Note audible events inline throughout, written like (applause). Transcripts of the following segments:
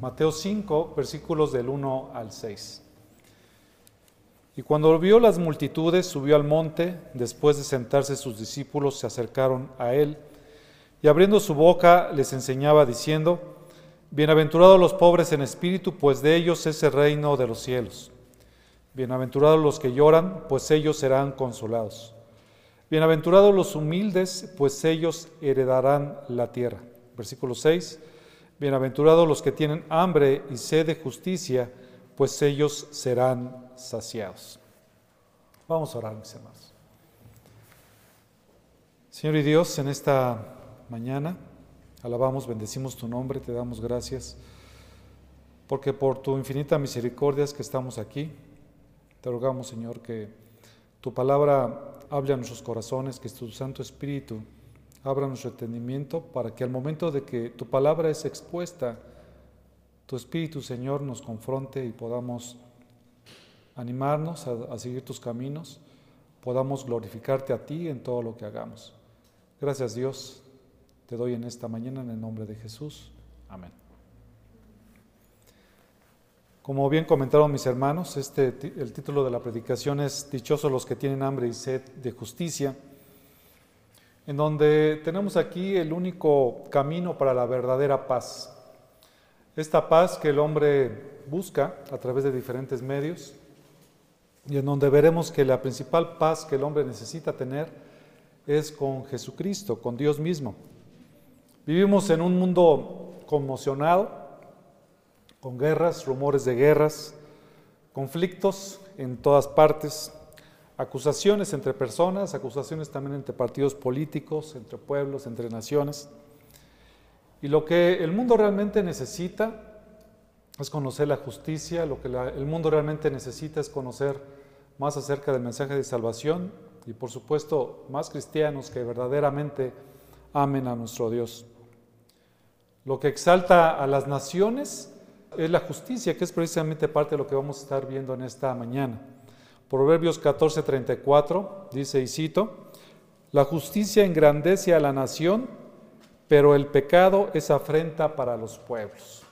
Mateo 5, versículos del 1 al 6. Y cuando vio las multitudes, subió al monte, después de sentarse sus discípulos se acercaron a él, y abriendo su boca les enseñaba diciendo, Bienaventurados los pobres en espíritu, pues de ellos es el reino de los cielos. Bienaventurados los que lloran, pues ellos serán consolados. Bienaventurados los humildes, pues ellos heredarán la tierra. Versículo 6. Bienaventurados los que tienen hambre y sed de justicia, pues ellos serán saciados. Vamos a orar, mis hermanos. Señor y Dios, en esta mañana alabamos, bendecimos tu nombre, te damos gracias, porque por tu infinita misericordia es que estamos aquí. Te rogamos, Señor, que tu palabra hable a nuestros corazones, que tu Santo Espíritu nuestro entendimiento para que al momento de que tu palabra es expuesta, tu Espíritu, Señor, nos confronte y podamos animarnos a, seguir tus caminos, podamos glorificarte a ti en todo lo que hagamos. Gracias Dios, te doy en esta mañana en el nombre de Jesús. Amén. Como bien comentaron mis hermanos, este, el título de la predicación es Dichosos los que tienen hambre y sed de justicia en donde tenemos aquí el único camino para la verdadera paz. Esta paz que el hombre busca a través de diferentes medios y en donde veremos que la principal paz que el hombre necesita tener es con Jesucristo, con Dios mismo. Vivimos en un mundo conmocionado, con guerras, rumores de guerras, conflictos en todas partes, acusaciones entre personas, acusaciones también entre partidos políticos, entre pueblos, entre naciones. Y lo que el mundo realmente necesita es conocer la justicia, lo que el mundo realmente necesita es conocer más acerca del mensaje de salvación y por supuesto más cristianos que verdaderamente amen a nuestro Dios. Lo que exalta a las naciones es la justicia, que es precisamente parte de lo que vamos a estar viendo en esta mañana. Proverbios 14:34 dice, y cito, la justicia engrandece a la nación, pero el pecado es afrenta para los pueblos.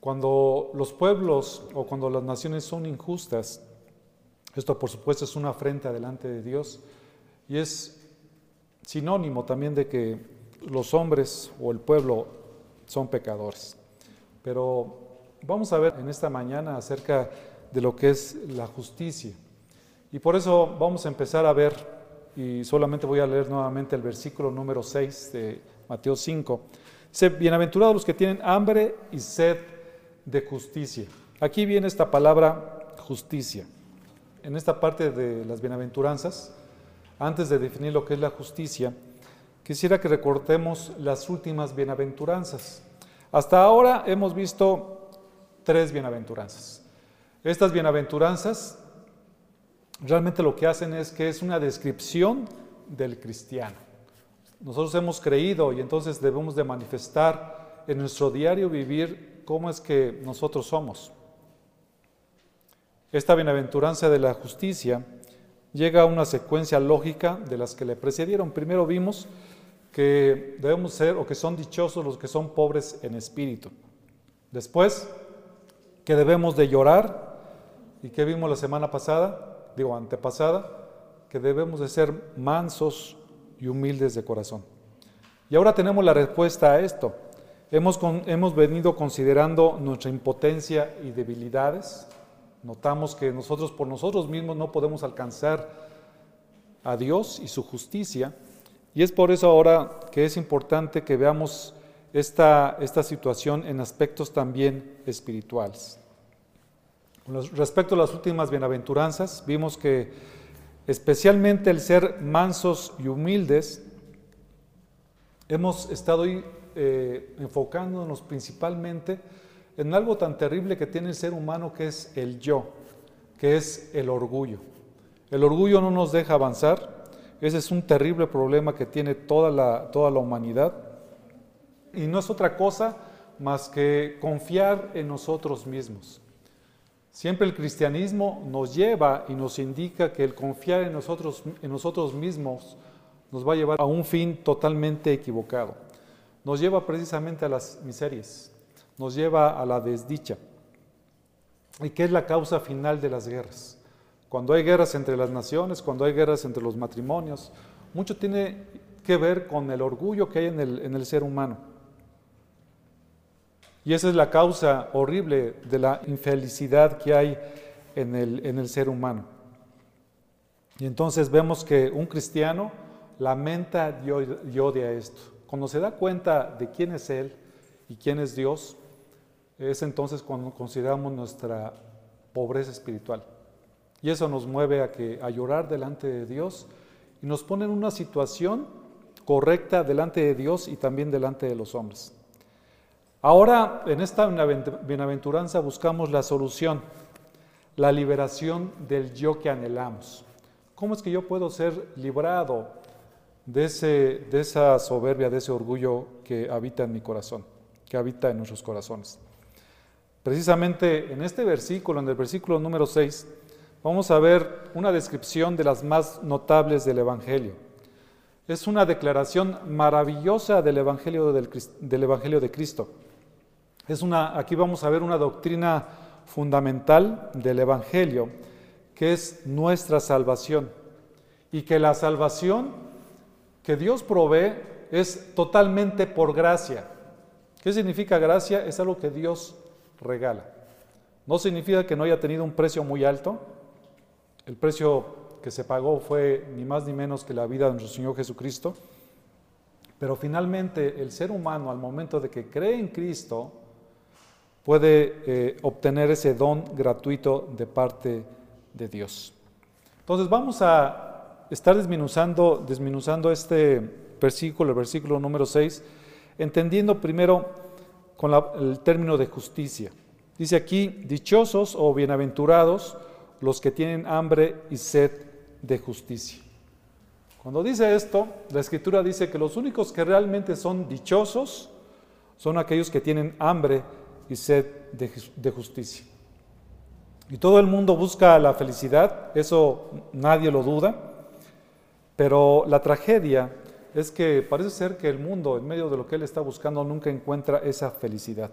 Cuando los pueblos o cuando las naciones son injustas, esto por supuesto es una afrenta delante de Dios y es sinónimo también de que los hombres o el pueblo son pecadores. Pero vamos a ver en esta mañana acerca de lo que es la justicia. Y por eso vamos a empezar a ver, y solamente voy a leer nuevamente el versículo número 6 de Mateo 5. Dice, bienaventurados los que tienen hambre y sed de justicia. Aquí viene esta palabra justicia. En esta parte de las bienaventuranzas, antes de definir lo que es la justicia, quisiera que recortemos las últimas bienaventuranzas. Hasta ahora hemos visto tres bienaventuranzas. Estas bienaventuranzas realmente lo que hacen es que es una descripción del cristiano. Nosotros hemos creído y entonces debemos de manifestar en nuestro diario vivir cómo es que nosotros somos. Esta bienaventuranza de la justicia llega a una secuencia lógica de las que le precedieron. Primero vimos que debemos ser o que son dichosos los que son pobres en espíritu. Después, que debemos de llorar ¿Y qué vimos la semana pasada? Digo, antepasada, que debemos de ser mansos y humildes de corazón. Y ahora tenemos la respuesta a esto. Hemos, hemos venido considerando nuestra impotencia y debilidades. Notamos que nosotros por nosotros mismos no podemos alcanzar a Dios y su justicia. Y es por eso ahora que es importante que veamos esta situación en aspectos también espirituales. Respecto a las últimas bienaventuranzas, vimos que especialmente el ser mansos y humildes, hemos estado eh, enfocándonos principalmente en algo tan terrible que tiene el ser humano que es el yo, que es el orgullo. El orgullo no nos deja avanzar, ese es un terrible problema que tiene toda la, toda la humanidad y no es otra cosa más que confiar en nosotros mismos. Siempre el cristianismo nos lleva y nos indica que el confiar en nosotros, en nosotros mismos nos va a llevar a un fin totalmente equivocado. Nos lleva precisamente a las miserias, nos lleva a la desdicha. ¿Y qué es la causa final de las guerras? Cuando hay guerras entre las naciones, cuando hay guerras entre los matrimonios, mucho tiene que ver con el orgullo que hay en el, en el ser humano. Y esa es la causa horrible de la infelicidad que hay en el, en el ser humano. Y entonces vemos que un cristiano lamenta y odia esto. Cuando se da cuenta de quién es Él y quién es Dios, es entonces cuando consideramos nuestra pobreza espiritual. Y eso nos mueve a, que, a llorar delante de Dios y nos pone en una situación correcta delante de Dios y también delante de los hombres. Ahora, en esta bienaventuranza buscamos la solución, la liberación del yo que anhelamos. ¿Cómo es que yo puedo ser librado de, ese, de esa soberbia, de ese orgullo que habita en mi corazón, que habita en nuestros corazones? Precisamente en este versículo, en el versículo número 6, vamos a ver una descripción de las más notables del Evangelio. Es una declaración maravillosa del Evangelio, del, Evangelio de Cristo. Es una, aquí vamos a ver una doctrina fundamental del Evangelio que es nuestra salvación. Y que la salvación que Dios provee es totalmente por gracia. ¿Qué significa gracia? Es algo que Dios regala. No significa que no haya tenido un precio muy alto. El precio que se pagó fue ni más ni menos que la vida de nuestro Señor Jesucristo. Pero finalmente el ser humano al momento de que cree en Cristo puede eh, obtener ese don gratuito de parte de Dios. Entonces vamos a estar desminuzando, desminuzando este versículo, el versículo número 6, entendiendo primero con el término de justicia. Dice aquí, dichosos o bienaventurados los que tienen hambre y sed de justicia. Cuando dice esto, la escritura dice que los únicos que realmente son dichosos son aquellos que tienen hambre y sed de justicia. Y todo el mundo busca la felicidad, eso nadie lo duda, pero la tragedia es que parece ser que el mundo, en medio de lo que él está buscando, nunca encuentra esa felicidad.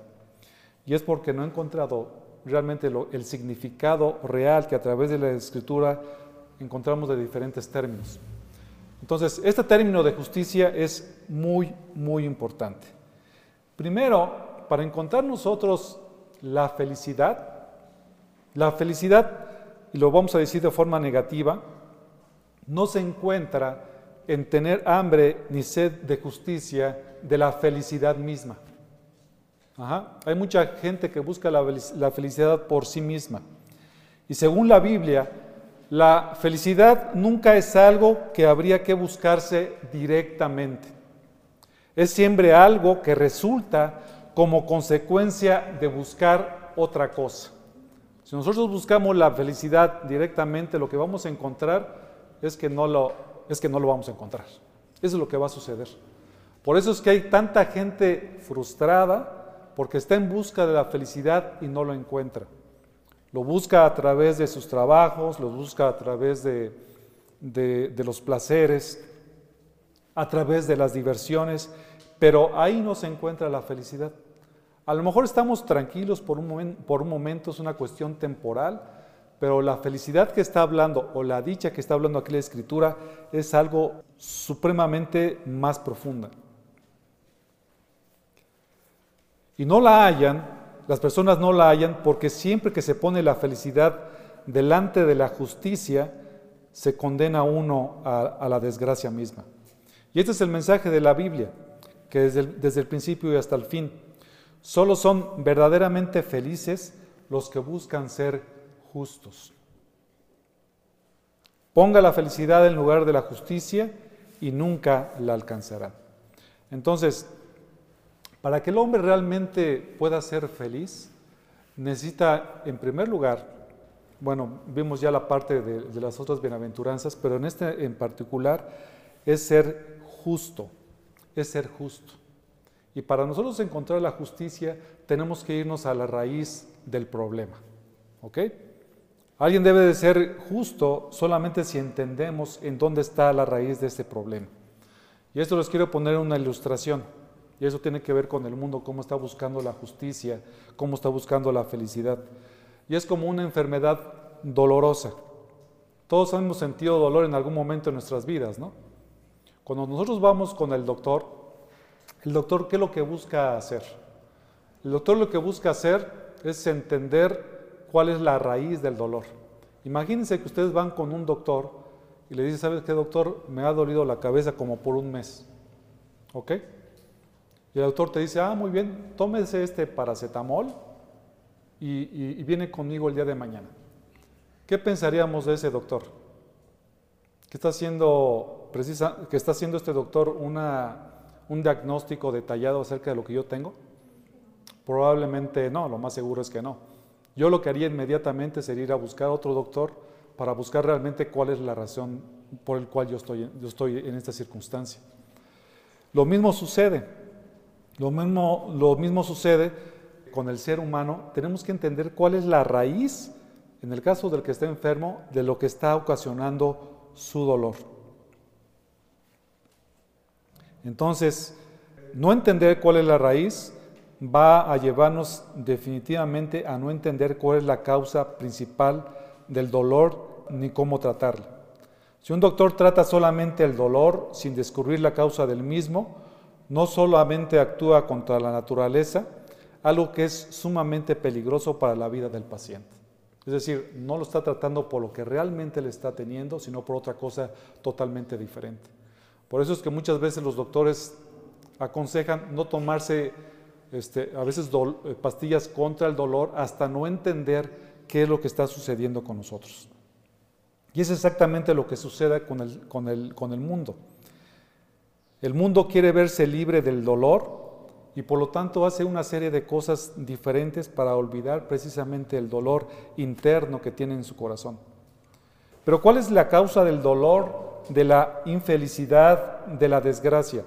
Y es porque no ha encontrado realmente el significado real que a través de la escritura encontramos de diferentes términos. Entonces, este término de justicia es muy, muy importante. Primero, para encontrar nosotros la felicidad, la felicidad, y lo vamos a decir de forma negativa, no se encuentra en tener hambre ni sed de justicia de la felicidad misma. Hay mucha gente que busca la, felicidad por sí misma. Y según la Biblia, la felicidad nunca es algo que habría que buscarse directamente. Es siempre algo que resulta como consecuencia de buscar otra cosa. Si nosotros buscamos la felicidad directamente, lo que vamos a encontrar es que no lo, es que no lo vamos a encontrar. Eso es lo que va a suceder. Por eso es que hay tanta gente frustrada porque está en busca de la felicidad y no lo encuentra. Lo busca a través de sus trabajos, lo busca a través de, de los placeres, a través de las diversiones, pero ahí no se encuentra la felicidad. A lo mejor estamos tranquilos por un, momento, es una cuestión temporal, pero la felicidad que está hablando o la dicha que está hablando aquí la escritura es algo supremamente más profunda. Y no la hayan, las personas no la hayan porque siempre que se pone la felicidad delante de la justicia, se condena uno a, la desgracia misma. Y este es el mensaje de la Biblia, que desde desde el principio y hasta el fin Solo son verdaderamente felices los que buscan ser justos. Ponga la felicidad en lugar de la justicia y nunca la alcanzará. Entonces, para que el hombre realmente pueda ser feliz, necesita, en primer lugar, bueno, vimos ya la parte de, de, las otras bienaventuranzas, pero en este en particular es ser justo, es ser justo. Y para nosotros encontrar la justicia tenemos que irnos a la raíz del problema. ¿Ok? Alguien debe de ser justo solamente si entendemos en dónde está la raíz de este problema. Y esto les quiero poner una ilustración. Y eso tiene que ver con el mundo, cómo está buscando la justicia, cómo está buscando la felicidad. Y es como una enfermedad dolorosa. Todos hemos sentido dolor en algún momento en nuestras vidas, ¿no? Cuando nosotros vamos con el doctor, el doctor, ¿qué es lo que busca hacer? El doctor lo que busca hacer es entender cuál es la raíz del dolor. Imagínense que ustedes van con un doctor y le dice, ¿sabes qué, doctor? Me ha dolido la cabeza como por un mes. ¿Ok? Y el doctor te dice, ah, muy bien, tómese este paracetamol y, viene conmigo el día de mañana. ¿Qué pensaríamos de ese doctor? ¿Qué está haciendo, precisa, está haciendo este doctor una, un diagnóstico detallado acerca de lo que yo tengo? Probablemente no, lo más seguro es que no. Yo lo que haría inmediatamente sería ir a buscar otro doctor para buscar realmente cuál es la razón por el cual yo estoy, yo estoy en esta circunstancia. Lo mismo sucede, lo mismo, lo mismo sucede con el ser humano. Tenemos que entender cuál es la raíz, en el caso del que está enfermo, de lo que está ocasionando su dolor. Entonces, no entender cuál es la raíz va a llevarnos definitivamente a no entender cuál es la causa principal del dolor ni cómo tratarlo. Si un doctor trata solamente el dolor sin descubrir la causa del mismo, no solamente actúa contra la naturaleza, algo que es sumamente peligroso para la vida del paciente. Es decir, no lo está tratando por lo que realmente le está teniendo, sino por otra cosa totalmente diferente. Por eso es que muchas veces los doctores aconsejan no tomarse este, a veces eh, pastillas contra el dolor hasta no entender qué es lo que está sucediendo con nosotros. Y es exactamente lo que sucede con el, con el, con el mundo. El mundo quiere verse libre del dolor y por lo tanto hace una serie de cosas diferentes para olvidar precisamente el dolor interno que tiene en su corazón. Pero ¿cuál es la causa del dolor, de la infelicidad, de la desgracia?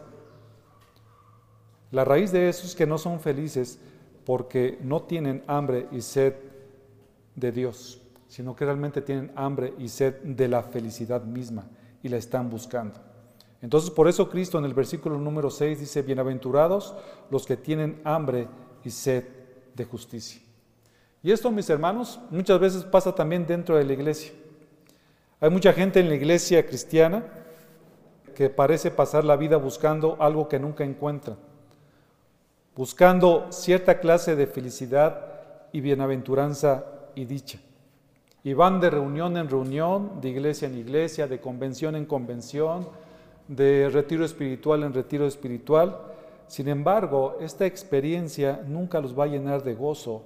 La raíz de eso es que no son felices porque no tienen hambre y sed de Dios, sino que realmente tienen hambre y sed de la felicidad misma y la están buscando. Entonces por eso Cristo en el versículo número 6 dice, bienaventurados los que tienen hambre y sed de justicia. Y esto, mis hermanos, muchas veces pasa también dentro de la iglesia. Hay mucha gente en la iglesia cristiana que parece pasar la vida buscando algo que nunca encuentra buscando cierta clase de felicidad y bienaventuranza y dicha. Y van de reunión en reunión, de iglesia en iglesia, de convención en convención, de retiro espiritual en retiro espiritual. Sin embargo, esta experiencia nunca los va a llenar de gozo,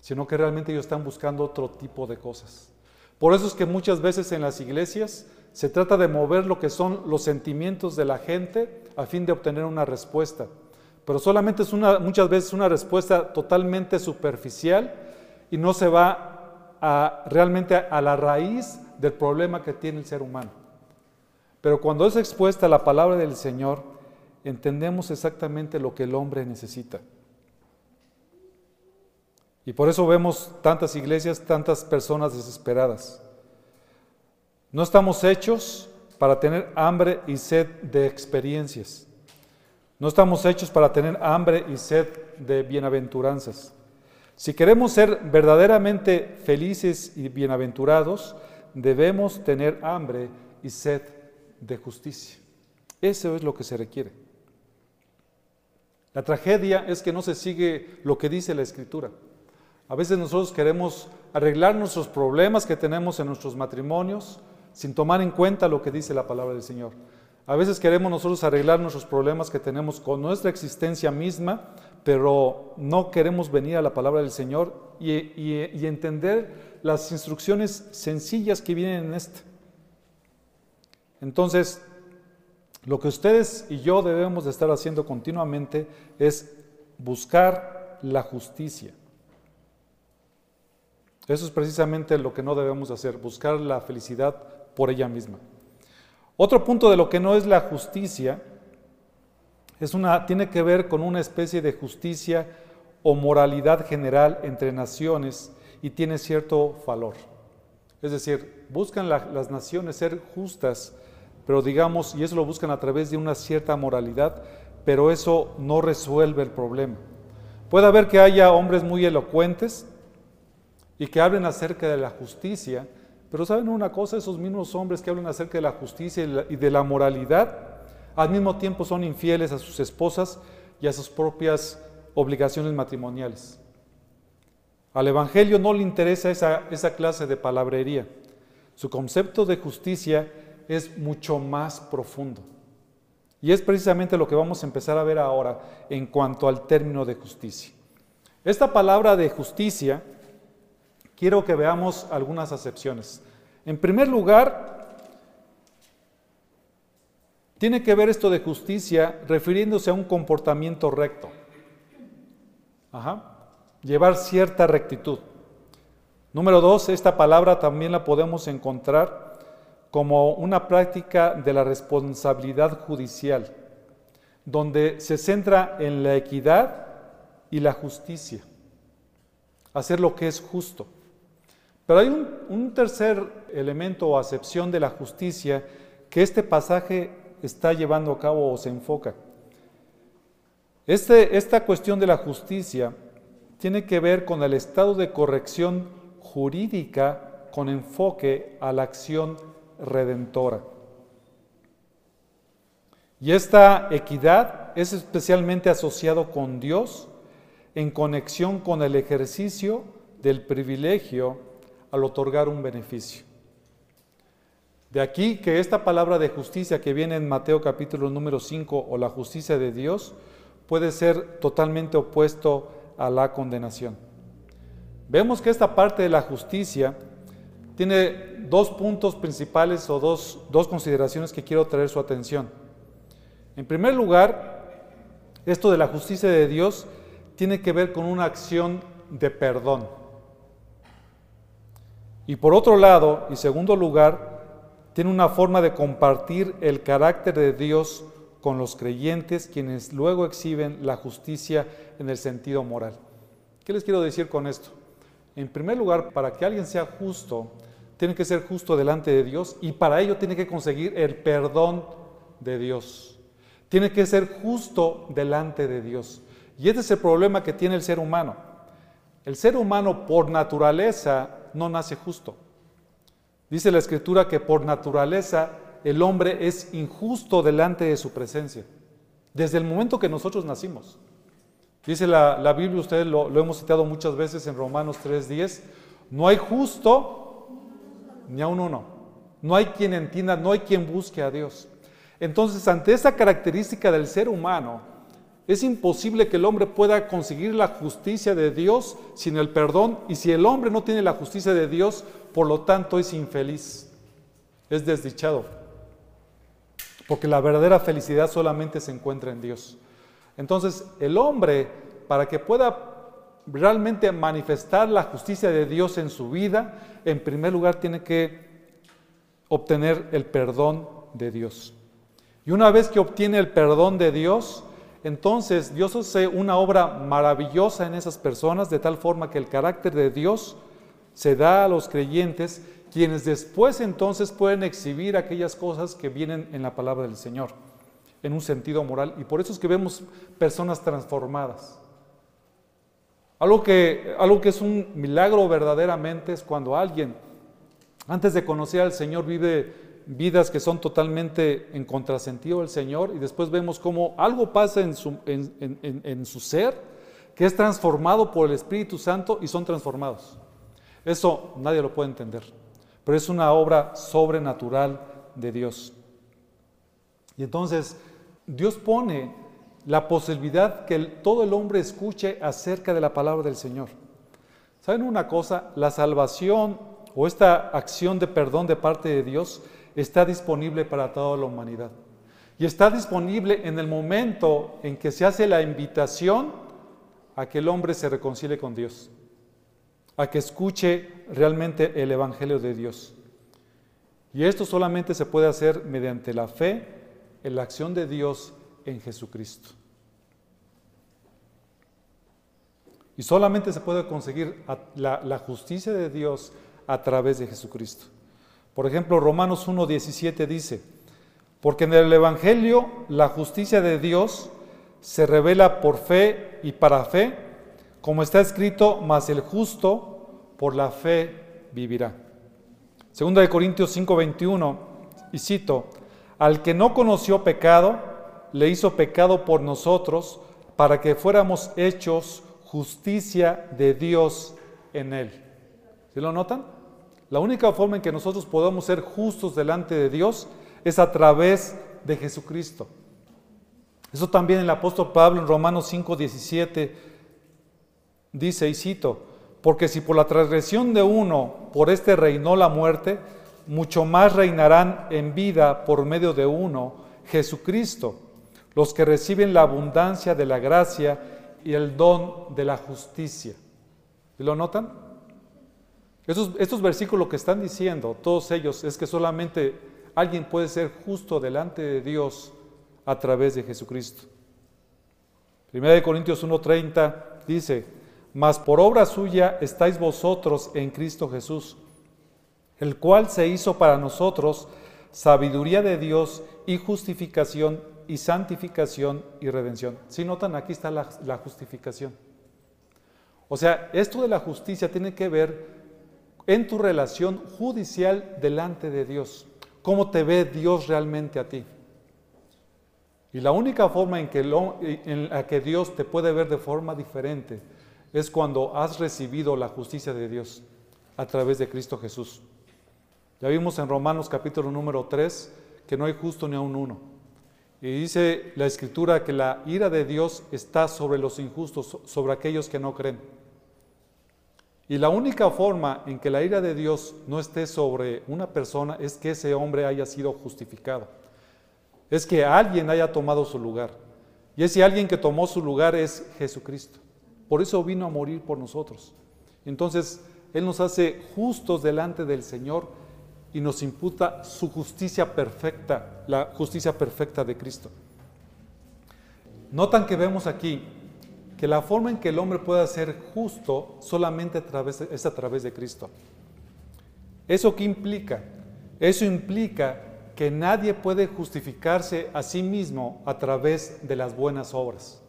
sino que realmente ellos están buscando otro tipo de cosas. Por eso es que muchas veces en las iglesias se trata de mover lo que son los sentimientos de la gente a fin de obtener una respuesta pero solamente es una, muchas veces una respuesta totalmente superficial y no se va a, realmente a, la raíz del problema que tiene el ser humano. Pero cuando es expuesta la palabra del Señor, entendemos exactamente lo que el hombre necesita. Y por eso vemos tantas iglesias, tantas personas desesperadas. No estamos hechos para tener hambre y sed de experiencias. No estamos hechos para tener hambre y sed de bienaventuranzas. Si queremos ser verdaderamente felices y bienaventurados, debemos tener hambre y sed de justicia. Eso es lo que se requiere. La tragedia es que no se sigue lo que dice la Escritura. A veces nosotros queremos arreglar nuestros problemas que tenemos en nuestros matrimonios sin tomar en cuenta lo que dice la palabra del Señor. A veces queremos nosotros arreglar nuestros problemas que tenemos con nuestra existencia misma, pero no queremos venir a la palabra del Señor y, entender las instrucciones sencillas que vienen en esta. Entonces, lo que ustedes y yo debemos de estar haciendo continuamente es buscar la justicia. Eso es precisamente lo que no debemos hacer, buscar la felicidad por ella misma. Otro punto de lo que no es la justicia es una, tiene que ver con una especie de justicia o moralidad general entre naciones y tiene cierto valor. Es decir, buscan las naciones ser justas, pero digamos, y eso lo buscan a través de una cierta moralidad, pero eso no resuelve el problema. Puede haber que haya hombres muy elocuentes y que hablen acerca de la justicia, pero saben una cosa, esos mismos hombres que hablan acerca de la justicia y de la moralidad, al mismo tiempo son infieles a sus esposas y a sus propias obligaciones matrimoniales. Al Evangelio no le interesa esa, esa clase de palabrería. Su concepto de justicia es mucho más profundo. Y es precisamente lo que vamos a empezar a ver ahora en cuanto al término de justicia. Esta palabra de justicia, quiero que veamos algunas acepciones. En primer lugar, tiene que ver esto de justicia refiriéndose a un comportamiento recto. Llevar cierta rectitud. Número dos, esta palabra también la podemos encontrar como una práctica de la responsabilidad judicial, donde se centra en la equidad y la justicia, hacer lo que es justo. Pero hay un, tercer elemento o acepción de la justicia que este pasaje está llevando a cabo o se enfoca. Este, esta cuestión de la justicia tiene que ver con el estado de corrección jurídica con enfoque a la acción redentora. Y esta equidad es especialmente asociado con Dios en conexión con el ejercicio del privilegio al otorgar un beneficio. De aquí que esta palabra de justicia que viene en Mateo capítulo número 5 o la justicia de Dios puede ser totalmente opuesto a la condenación. Vemos que esta parte de la justicia tiene dos puntos principales o dos, consideraciones que quiero traer su atención. En primer lugar, esto de la justicia de Dios tiene que ver con una acción de perdón. Y por otro lado, y segundo lugar, tiene una forma de compartir el carácter de Dios con los creyentes, quienes luego exhiben la justicia en el sentido moral. ¿Qué les quiero decir con esto? En primer lugar, para que alguien sea justo, tiene que ser justo delante de Dios y para ello tiene que conseguir el perdón de Dios. Tiene que ser justo delante de Dios. Y ese es el problema que tiene el ser humano. El ser humano por naturaleza no nace justo. Dice la escritura que por naturaleza el hombre es injusto delante de su presencia. Desde el momento que nosotros nacimos. Dice la, Biblia, ustedes lo, lo hemos citado muchas veces en Romanos 3.10, no hay justo ni a uno. No hay quien entienda, no hay quien busque a Dios. Entonces, ante esa característica del ser humano, es imposible que el hombre pueda conseguir la justicia de Dios sin el perdón. Y si el hombre no tiene la justicia de Dios, por lo tanto es infeliz, es desdichado. Porque la verdadera felicidad solamente se encuentra en Dios. Entonces, el hombre, para que pueda realmente manifestar la justicia de Dios en su vida, en primer lugar tiene que obtener el perdón de Dios. Y una vez que obtiene el perdón de Dios, entonces Dios hace una obra maravillosa en esas personas, de tal forma que el carácter de Dios se da a los creyentes, quienes después entonces pueden exhibir aquellas cosas que vienen en la palabra del Señor, en un sentido moral. Y por eso es que vemos personas transformadas. Algo que, algo que es un milagro verdaderamente es cuando alguien, antes de conocer al Señor, vive vidas que son totalmente en contrasentido del Señor y después vemos cómo algo pasa en su, en su ser que es transformado por el Espíritu Santo y son transformados. Eso nadie lo puede entender, pero es una obra sobrenatural de Dios. Y entonces Dios pone la posibilidad que todo el hombre escuche acerca de la palabra del Señor. ¿Saben una cosa? La salvación o esta acción de perdón de parte de Dios está disponible para toda la humanidad. Y está disponible en el momento en que se hace la invitación a que el hombre se reconcilie con Dios, a que escuche realmente el Evangelio de Dios. Y esto solamente se puede hacer mediante la fe en la acción de Dios en Jesucristo. Y solamente se puede conseguir la, justicia de Dios a través de Jesucristo. Por ejemplo, Romanos 1.17 dice, porque en el Evangelio la justicia de Dios se revela por fe y para fe, como está escrito, mas el justo por la fe vivirá. Segunda de Corintios 5:21, y cito, al que no conoció pecado, le hizo pecado por nosotros, para que fuéramos hechos justicia de Dios en él. ¿Sí lo notan? La única forma en que nosotros podemos ser justos delante de Dios es a través de Jesucristo. Eso también el apóstol Pablo en Romanos 5:17 dice, y cito, porque si por la transgresión de uno, por este reinó la muerte, mucho más reinarán en vida por medio de uno, Jesucristo, los que reciben la abundancia de la gracia y el don de la justicia. ¿Y lo notan? Estos, versículos que están diciendo, todos ellos, es que solamente alguien puede ser justo delante de Dios a través de Jesucristo. Primera de Corintios 1:30 dice, mas por obra suya estáis vosotros en Cristo Jesús el cual se hizo para nosotros sabiduría de Dios y justificación y santificación y redención. Si notan, aquí está la, la, justificación. O sea, esto de la justicia tiene que ver en tu relación judicial delante de Dios. ¿Cómo te ve Dios realmente a ti? Y la única forma en que, la que Dios te puede ver de forma diferente es cuando has recibido la justicia de Dios a través de Cristo Jesús. Ya vimos en Romanos capítulo número 3 que no hay justo ni a un uno. Y dice la escritura que la ira de Dios está sobre los injustos, sobre aquellos que no creen. Y la única forma en que la ira de Dios no esté sobre una persona es que ese hombre haya sido justificado. Es que alguien haya tomado su lugar. Y ese alguien que tomó su lugar es Jesucristo. Por eso vino a morir por nosotros. Entonces, Él nos hace justos delante del Señor y nos imputa su justicia perfecta, la justicia perfecta de Cristo. Notan que vemos aquí que la forma en que el hombre pueda ser justo solamente es a través de Cristo. ¿Eso qué implica? Eso implica que nadie puede justificarse a sí mismo a través de las buenas obras.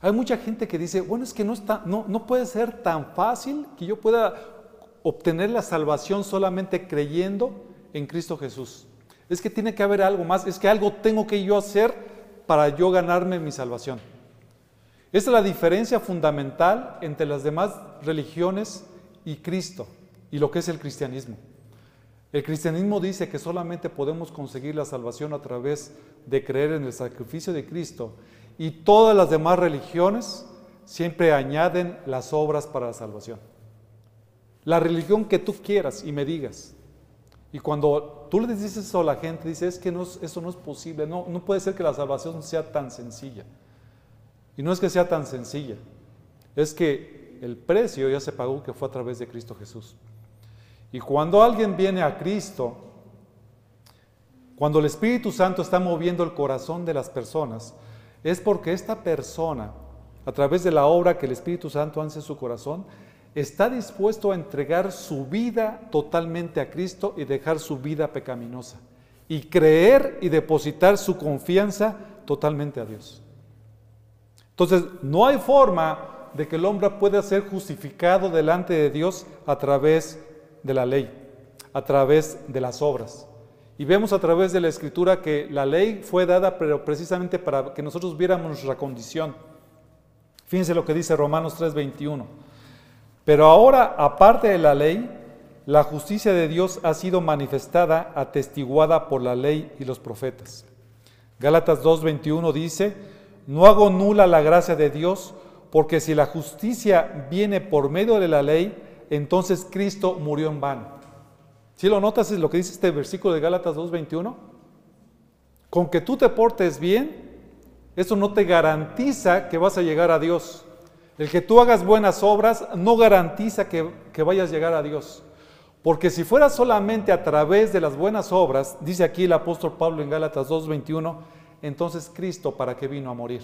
Hay mucha gente que dice, bueno, es que no, está, no, no puede ser tan fácil que yo pueda obtener la salvación solamente creyendo en Cristo Jesús. Es que tiene que haber algo más, es que algo tengo que yo hacer para yo ganarme mi salvación. Esta es la diferencia fundamental entre las demás religiones y Cristo y lo que es el cristianismo. El cristianismo dice que solamente podemos conseguir la salvación a través de creer en el sacrificio de Cristo y todas las demás religiones siempre añaden las obras para la salvación la religión que tú quieras y me digas. Y cuando tú le dices eso a la gente, dices, es que no, eso no es posible, no, no puede ser que la salvación sea tan sencilla. Y no es que sea tan sencilla, es que el precio ya se pagó que fue a través de Cristo Jesús. Y cuando alguien viene a Cristo, cuando el Espíritu Santo está moviendo el corazón de las personas, es porque esta persona, a través de la obra que el Espíritu Santo hace en su corazón, está dispuesto a entregar su vida totalmente a Cristo y dejar su vida pecaminosa. Y creer y depositar su confianza totalmente a Dios. Entonces, no hay forma de que el hombre pueda ser justificado delante de Dios a través de la ley, a través de las obras. Y vemos a través de la escritura que la ley fue dada pero precisamente para que nosotros viéramos nuestra condición. Fíjense lo que dice Romanos 3:21. Pero ahora, aparte de la ley, la justicia de Dios ha sido manifestada, atestiguada por la ley y los profetas. Gálatas 2.21 dice, no hago nula la gracia de Dios, porque si la justicia viene por medio de la ley, entonces Cristo murió en vano. Si lo notas es lo que dice este versículo de Gálatas 2.21? Con que tú te portes bien, eso no te garantiza que vas a llegar a Dios. El que tú hagas buenas obras no garantiza que, vayas a llegar a Dios. Porque si fuera solamente a través de las buenas obras, dice aquí el apóstol Pablo en Gálatas 2.21, entonces Cristo para qué vino a morir.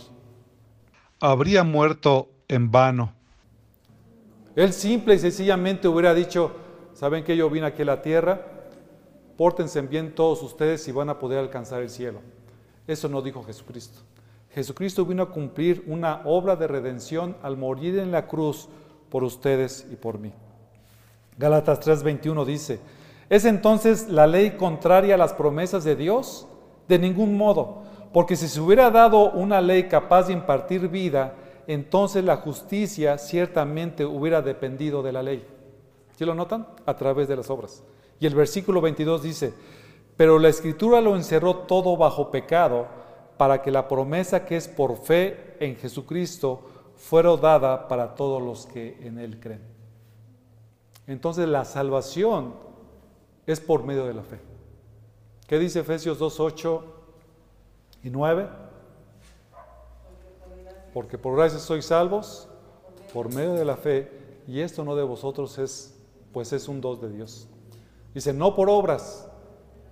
Habría muerto en vano. Él simple y sencillamente hubiera dicho, ¿saben que yo vine aquí a la tierra? Pórtense bien todos ustedes y van a poder alcanzar el cielo. Eso no dijo Jesucristo. Jesucristo vino a cumplir una obra de redención al morir en la cruz por ustedes y por mí. Gálatas 3:21 dice, ¿es entonces la ley contraria a las promesas de Dios? De ningún modo, porque si se hubiera dado una ley capaz de impartir vida, entonces la justicia ciertamente hubiera dependido de la ley. ¿Sí lo notan? A través de las obras. Y el versículo 22 dice, pero la escritura lo encerró todo bajo pecado para que la promesa que es por fe en Jesucristo fuera dada para todos los que en Él creen. Entonces la salvación es por medio de la fe. ¿Qué dice Efesios 2, 8 y 9? Porque por gracia sois salvos por medio de la fe y esto no de vosotros es pues es un dos de Dios. Dice, no por obras,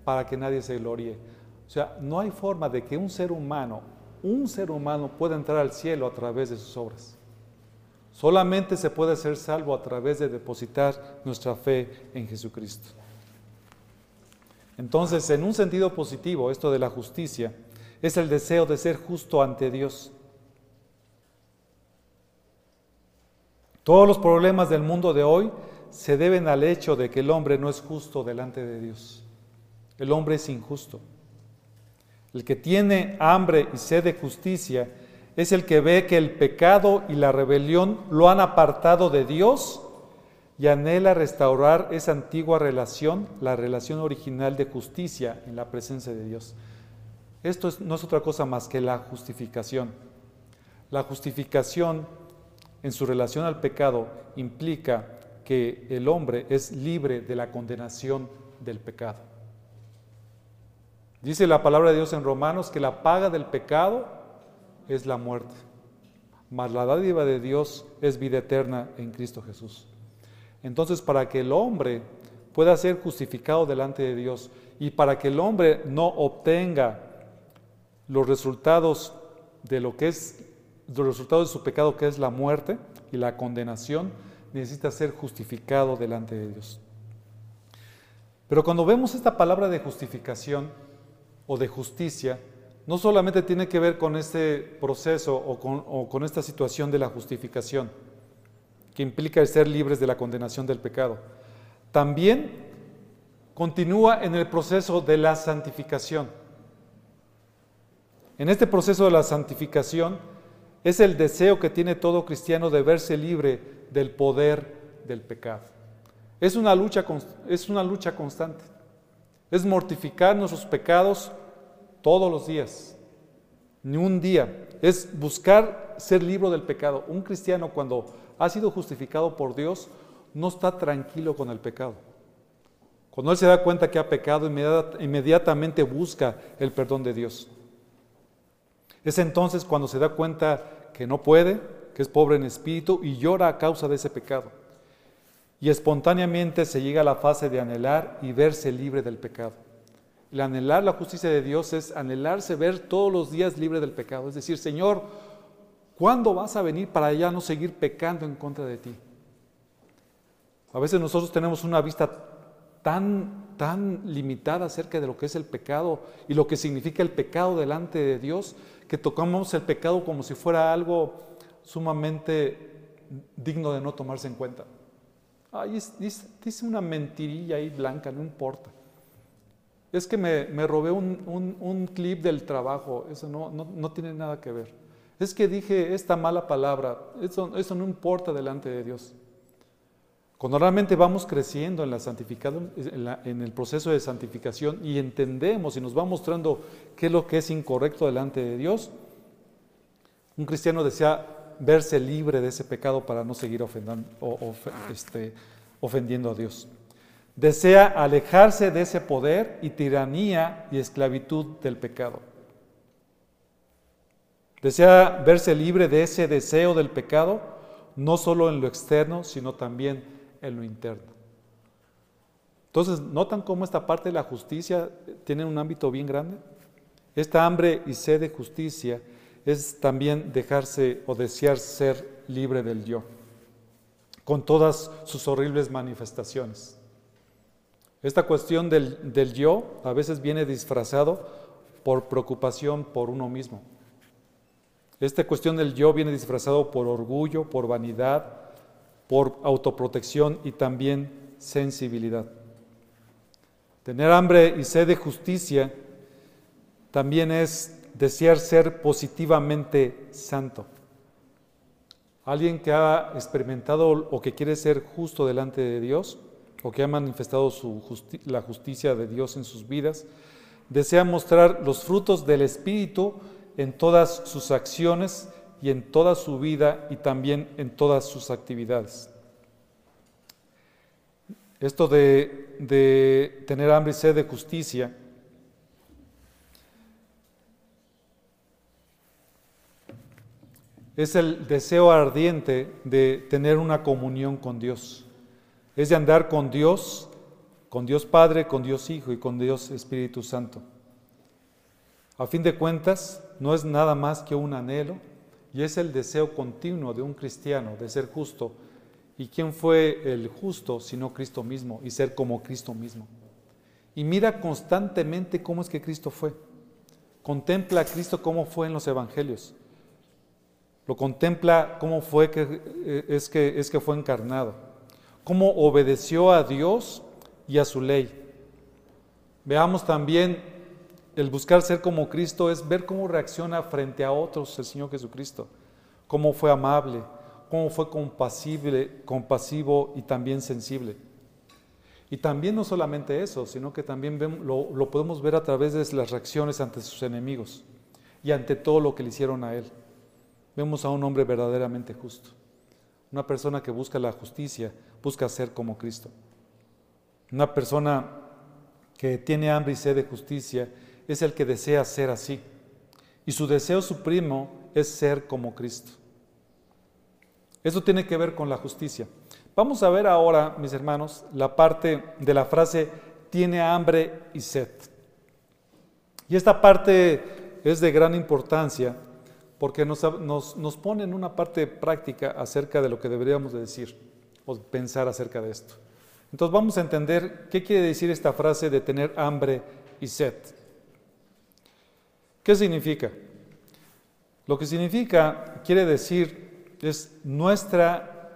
para que nadie se gloríe. O sea, no hay forma de que un ser humano, un ser humano pueda entrar al cielo a través de sus obras. Solamente se puede ser salvo a través de depositar nuestra fe en Jesucristo. Entonces, en un sentido positivo, esto de la justicia es el deseo de ser justo ante Dios. Todos los problemas del mundo de hoy se deben al hecho de que el hombre no es justo delante de Dios. El hombre es injusto. El que tiene hambre y sed de justicia es el que ve que el pecado y la rebelión lo han apartado de Dios y anhela restaurar esa antigua relación, la relación original de justicia en la presencia de Dios. Esto no es otra cosa más que la justificación. La justificación en su relación al pecado implica que el hombre es libre de la condenación del pecado. Dice la palabra de Dios en Romanos que la paga del pecado es la muerte, mas la dádiva de Dios es vida eterna en Cristo Jesús. Entonces, para que el hombre pueda ser justificado delante de Dios y para que el hombre no obtenga los resultados de lo que es los resultados de su pecado que es la muerte y la condenación, necesita ser justificado delante de Dios. Pero cuando vemos esta palabra de justificación o de justicia, no solamente tiene que ver con este proceso o con, esta situación de la justificación, que implica el ser libres de la condenación del pecado, también continúa en el proceso de la santificación. En este proceso de la santificación es el deseo que tiene todo cristiano de verse libre del poder del pecado. Es una lucha, es una lucha constante. Es mortificar nuestros pecados todos los días, ni un día. Es buscar ser libre del pecado. Un cristiano cuando ha sido justificado por Dios no está tranquilo con el pecado. Cuando él se da cuenta que ha pecado, inmediatamente busca el perdón de Dios. Es entonces cuando se da cuenta que no puede, que es pobre en espíritu y llora a causa de ese pecado. Y espontáneamente se llega a la fase de anhelar y verse libre del pecado. El anhelar la justicia de Dios es anhelarse ver todos los días libre del pecado. Es decir, Señor, ¿cuándo vas a venir para ya no seguir pecando en contra de ti? A veces nosotros tenemos una vista tan, tan limitada acerca de lo que es el pecado y lo que significa el pecado delante de Dios, que tocamos el pecado como si fuera algo sumamente digno de no tomarse en cuenta. Ay, dice, una mentirilla ahí blanca, no importa. Es que me, robé un, clip del trabajo, eso no, no, tiene nada que ver. Es que dije esta mala palabra, eso, eso no importa delante de Dios. Cuando realmente vamos creciendo en, la santificación, en, el proceso de santificación y entendemos y nos va mostrando qué es lo que es incorrecto delante de Dios, un cristiano desea verse libre de ese pecado para no seguir este, ofendiendo a Dios. Desea alejarse de ese poder y tiranía y esclavitud del pecado. Desea verse libre de ese deseo del pecado, no solo en lo externo, sino también en lo interno. Entonces, ¿notan cómo esta parte de la justicia tiene un ámbito bien grande? Esta hambre y sed de justicia es también dejarse o desear ser libre del yo, con todas sus horribles manifestaciones. Esta cuestión del, del yo a veces viene disfrazado por preocupación por uno mismo. Esta cuestión del yo viene disfrazado por orgullo, por vanidad, por autoprotección y también sensibilidad. Tener hambre y sed de justicia también es desear ser positivamente santo. Alguien que ha experimentado o que quiere ser justo delante de Dios o que ha manifestado la justicia de Dios en sus vidas, desea mostrar los frutos del Espíritu en todas sus acciones y en toda su vida y también en todas sus actividades. Esto de, de tener hambre y sed de justicia es el deseo ardiente de tener una comunión con Dios. Es de andar con Dios, con Dios Padre, con Dios Hijo y con Dios Espíritu Santo. A fin de cuentas, no es nada más que un anhelo y es el deseo continuo de un cristiano de ser justo. ¿Y quién fue el justo sino Cristo mismo y ser como Cristo mismo? Y mira constantemente cómo es que Cristo fue. Contempla a Cristo cómo fue en los evangelios. Lo contempla cómo fue que eh, es que es que fue encarnado. Cómo obedeció a Dios y a su ley. Veamos también el buscar ser como Cristo es ver cómo reacciona frente a otros el Señor Jesucristo. Cómo fue amable, cómo fue compasible, compasivo y también sensible. Y también no solamente eso, sino que también lo, lo podemos ver a través de las reacciones ante sus enemigos y ante todo lo que le hicieron a él vemos a un hombre verdaderamente justo. Una persona que busca la justicia, busca ser como Cristo. Una persona que tiene hambre y sed de justicia es el que desea ser así. Y su deseo supremo es ser como Cristo. Eso tiene que ver con la justicia. Vamos a ver ahora, mis hermanos, la parte de la frase tiene hambre y sed. Y esta parte es de gran importancia porque nos, nos, pone en una parte práctica acerca de lo que deberíamos de decir o pensar acerca de esto. Entonces vamos a entender qué quiere decir esta frase de tener hambre y sed. ¿Qué significa? Lo que significa, quiere decir, es nuestra,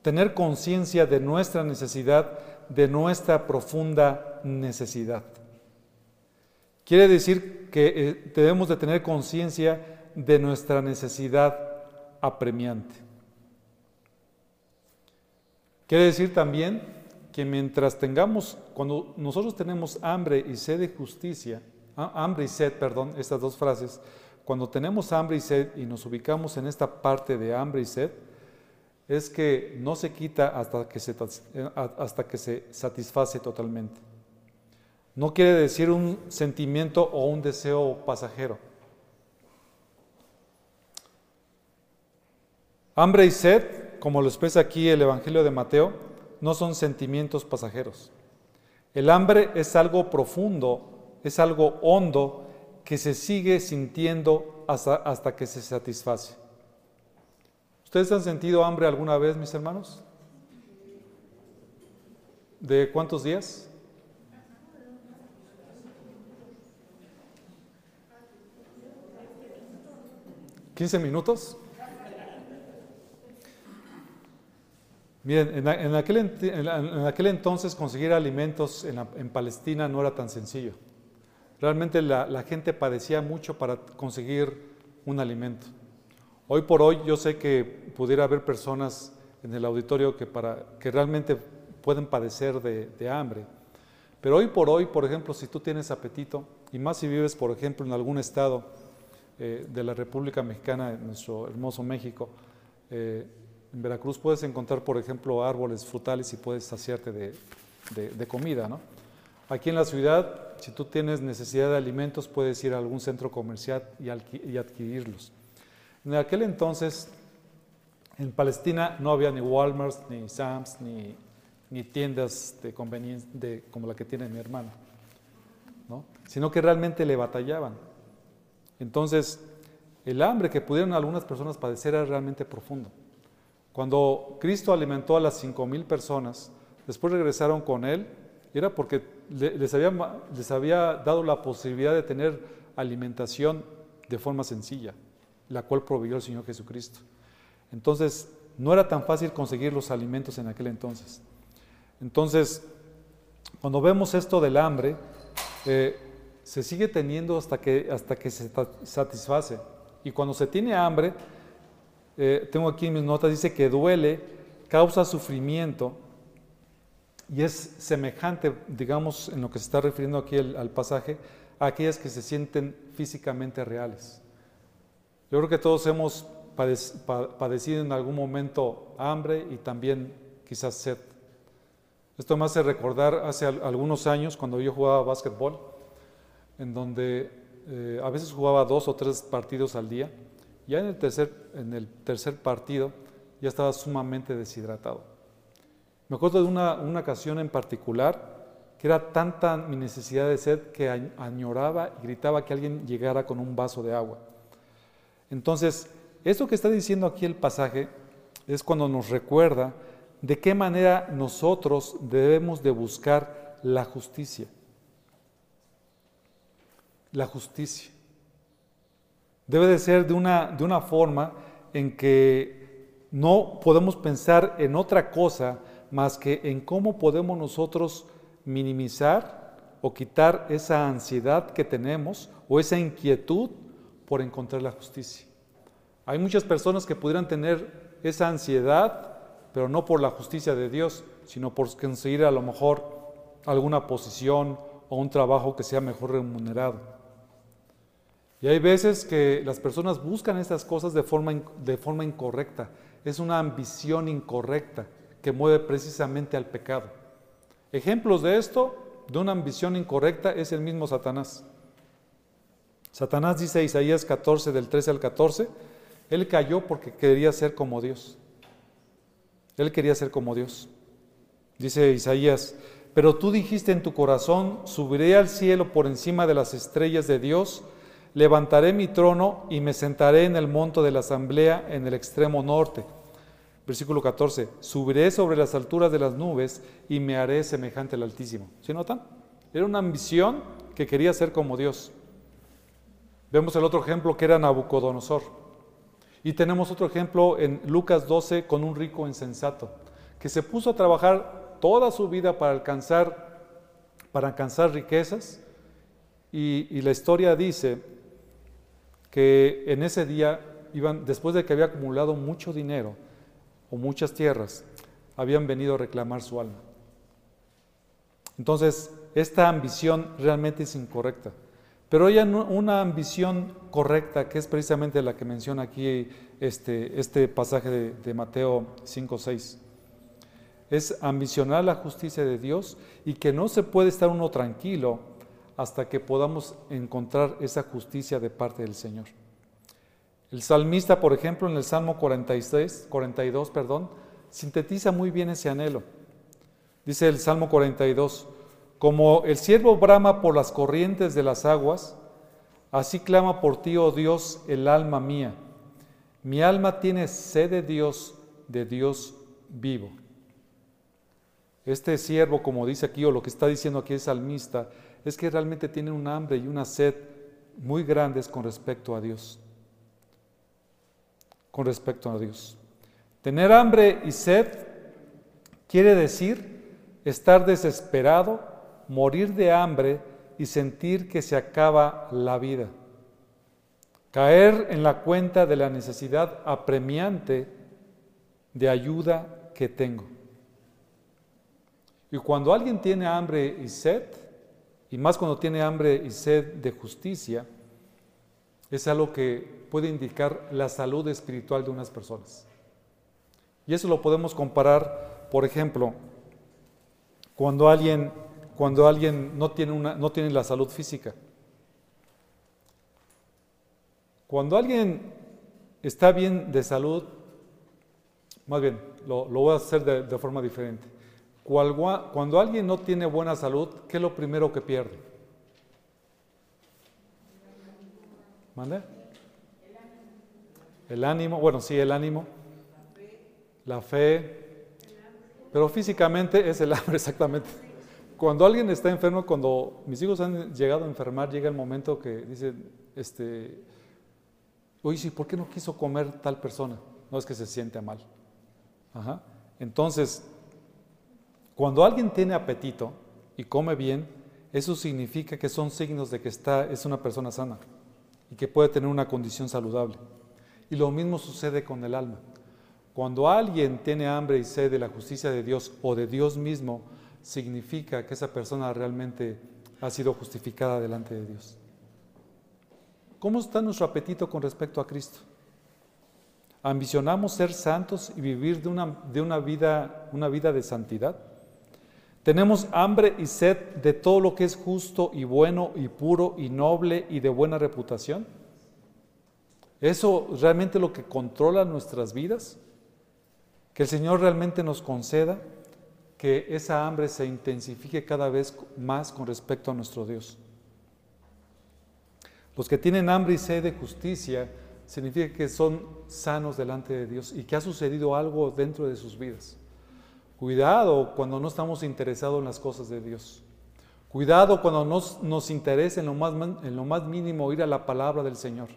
tener conciencia de nuestra necesidad, de nuestra profunda necesidad. Quiere decir que eh, debemos de tener conciencia de nuestra necesidad apremiante. Quiere decir también que mientras tengamos, cuando nosotros tenemos hambre y sed de justicia, hambre y sed, perdón, estas dos frases, cuando tenemos hambre y sed y nos ubicamos en esta parte de hambre y sed, es que no se quita hasta que se, hasta que se satisface totalmente. No quiere decir un sentimiento o un deseo pasajero. Hambre y sed, como lo expresa aquí el Evangelio de Mateo, no son sentimientos pasajeros. El hambre es algo profundo, es algo hondo que se sigue sintiendo hasta, hasta que se satisface. ¿Ustedes han sentido hambre alguna vez, mis hermanos? ¿De cuántos días? ¿15 minutos? Miren, en, aquel, entonces conseguir alimentos en, Palestina no era tan sencillo. Realmente la, gente padecía mucho para conseguir un alimento. Hoy por hoy yo sé que pudiera haber personas en el auditorio que, para, que realmente pueden padecer de, hambre. Pero hoy por hoy, por ejemplo, si tú tienes apetito, y más si vives, por ejemplo, en algún estado eh, de la República Mexicana, en nuestro hermoso México, eh, en Veracruz puedes encontrar, por ejemplo, árboles frutales y puedes saciarte de, comida. ¿no? Aquí en la ciudad, si tú tienes necesidad de alimentos, puedes ir a algún centro comercial y, adquirirlos. En aquel entonces, en Palestina no había ni Walmart, ni Sam's, ni, tiendas de conveniencia como la que tiene mi hermano, ¿no? sino que realmente le batallaban. Entonces, el hambre que pudieron algunas personas padecer era realmente profundo. Cuando Cristo alimentó a las cinco mil personas, después regresaron con Él, era porque les había, les había dado la posibilidad de tener alimentación de forma sencilla. la cual proveyó el Señor Jesucristo. Entonces, no era tan fácil conseguir los alimentos en aquel entonces. Entonces, cuando vemos esto del hambre, eh, se sigue teniendo hasta que, hasta que se satisface. Y cuando se tiene hambre, eh, tengo aquí en mis notas, dice que duele, causa sufrimiento y es semejante, digamos, en lo que se está refiriendo aquí al pasaje, a aquellas que se sienten físicamente reales. Yo creo que todos hemos padecido en algún momento hambre y también quizás sed. Esto me hace recordar hace algunos años cuando yo jugaba básquetbol, en donde eh, a veces jugaba dos o tres partidos al día. Ya en el tercer, en el tercer partido ya estaba sumamente deshidratado. Me acuerdo de una, ocasión en particular que era tanta mi necesidad de sed que añoraba y gritaba que alguien llegara con un vaso de agua. Entonces, esto que está diciendo aquí el pasaje es cuando nos recuerda de qué manera nosotros debemos de buscar la justicia. La justicia. Debe de ser de una, de una forma en que no podemos pensar en otra cosa más que en cómo podemos nosotros minimizar o quitar esa ansiedad que tenemos o esa inquietud por encontrar la justicia. Hay muchas personas que pudieran tener esa ansiedad, pero no por la justicia de Dios, sino por conseguir a lo mejor alguna posición o un trabajo que sea mejor remunerado. Y hay veces que las personas buscan estas cosas de forma, de forma incorrecta. Es una ambición incorrecta mueve precisamente al pecado. Ejemplos de esto, de una ambición incorrecta, es el mismo Satanás. Satanás dice Isaías 14 del 13 al 14, él cayó porque quería ser como Dios. Él quería ser como Dios. Dice Isaías, pero tú dijiste en tu corazón, subiré al cielo por encima de las estrellas de Dios, levantaré mi trono y me sentaré en el monto de la asamblea en el extremo norte. Versículo 14, subiré sobre las alturas de las nubes y me haré semejante al Altísimo. ¿Sí notan? Era una ambición que quería ser como Dios. Vemos el otro ejemplo que era Nabucodonosor. Y tenemos otro ejemplo en Lucas 12 con un rico insensato, que se puso a trabajar toda su vida para alcanzar, para alcanzar riquezas. Y, la historia dice que en ese día, iban, después de que había acumulado mucho dinero o muchas tierras, habían venido a reclamar su alma. Entonces, esta ambición realmente es incorrecta. Pero hay una ambición correcta, que es precisamente la que menciona aquí este, este pasaje de, de Mateo 5, 6. Es ambicionar la justicia de Dios y que no se puede estar uno tranquilo hasta que podamos encontrar esa justicia de parte del Señor. El salmista, por ejemplo, en el Salmo 46, 42, perdón, sintetiza muy bien ese anhelo. Dice el Salmo 42, como el siervo brama por las corrientes de las aguas, así clama por ti, oh Dios, el alma mía. Mi alma tiene sed de Dios, de Dios vivo. Este siervo, como dice aquí, o lo que está diciendo aquí el salmista, es que realmente tiene un hambre y una sed muy grandes con respecto a Dios. Con respecto a Dios. Tener hambre y sed quiere decir estar desesperado morir de hambre y sentir que se acaba la vida. Caer en la cuenta de la necesidad apremiante de ayuda que tengo. Y cuando alguien tiene hambre y sed, y más cuando tiene hambre y sed de justicia, es algo que puede indicar la salud espiritual de unas personas. Y eso lo podemos comparar, por ejemplo, cuando alguien cuando alguien no tiene, una, no tiene la salud física. Cuando alguien está bien de salud, más bien, lo, voy a hacer de, forma diferente. Cuando, cuando alguien no tiene buena salud, ¿qué es lo primero que pierde? ¿Mande? El ánimo, bueno, sí, el ánimo. La fe. Pero físicamente es el hambre, (laughs) exactamente. Cuando alguien está enfermo, cuando mis hijos han llegado a enfermar, llega el momento que dicen, este, Oye, ¿sí, ¿por qué no quiso comer tal persona? No es que se siente mal. Ajá. Entonces, cuando alguien tiene apetito y come bien, eso significa que son signos de que está, es una persona sana y que puede tener una condición saludable. Y lo mismo sucede con el alma. Cuando alguien tiene hambre y sed de la justicia de Dios o de Dios mismo, significa que esa persona realmente ha sido justificada delante de Dios. ¿Cómo está nuestro apetito con respecto a Cristo? ¿Ambicionamos ser santos y vivir de una, de una, vida, una vida de santidad? Tenemos hambre y sed de todo lo que es justo y bueno y puro y noble y de buena reputación. ¿Eso realmente lo que controla nuestras vidas? Que el Señor realmente nos conceda que esa hambre se intensifique cada vez más con respecto a nuestro Dios. Los que tienen hambre y sed de justicia significa que son sanos delante de Dios y que ha sucedido algo dentro de sus vidas. Cuidado cuando no estamos interesados en las cosas de Dios. Cuidado cuando nos, nos interesa en lo, más, en lo más mínimo ir a la palabra del Señor.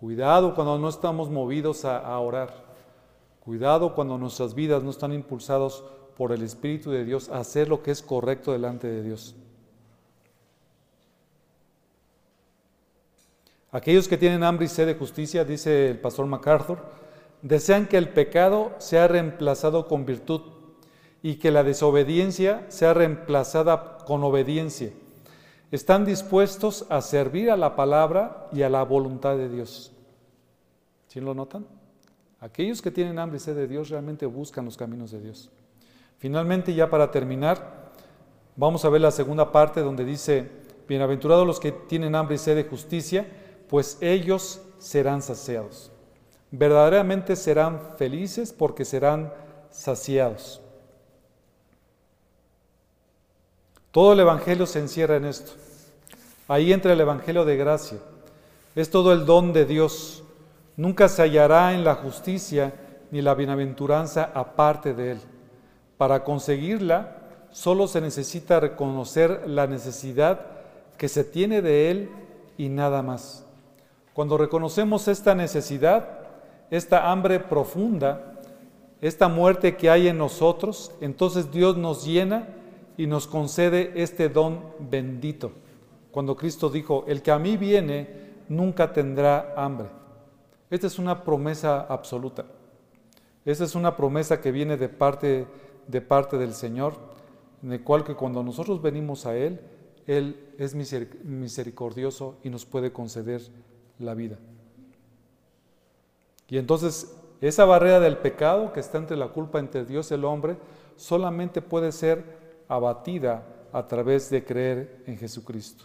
Cuidado cuando no estamos movidos a, orar. Cuidado cuando nuestras vidas no están impulsados por el Espíritu de Dios a hacer lo que es correcto delante de Dios. Aquellos que tienen hambre y sed de justicia, dice el pastor MacArthur, desean que el pecado sea reemplazado con virtud y que la desobediencia sea reemplazada con obediencia. Están dispuestos a servir a la palabra y a la voluntad de Dios. ¿Sí lo notan? Aquellos que tienen hambre y sed de Dios realmente buscan los caminos de Dios. Finalmente, ya para terminar, vamos a ver la segunda parte donde dice, bienaventurados los que tienen hambre y sed de justicia, pues ellos serán saciados. Verdaderamente serán felices porque serán saciados. Todo el Evangelio se encierra en esto. Ahí entra el Evangelio de gracia. Es todo el don de Dios. Nunca se hallará en la justicia ni la bienaventuranza aparte de Él. Para conseguirla, solo se necesita reconocer la necesidad que se tiene de Él y nada más. Cuando reconocemos esta necesidad, esta hambre profunda, esta muerte que hay en nosotros, entonces Dios nos llena y nos concede este don bendito. Cuando Cristo dijo, el que a mí viene nunca tendrá hambre. Esta es una promesa absoluta. Esta es una promesa que viene de parte, de parte del Señor, en el cual que cuando nosotros venimos a Él, Él es misericordioso y nos puede conceder la vida. Y entonces esa barrera del pecado que está entre la culpa entre Dios y el hombre solamente puede ser abatida a través de creer en Jesucristo.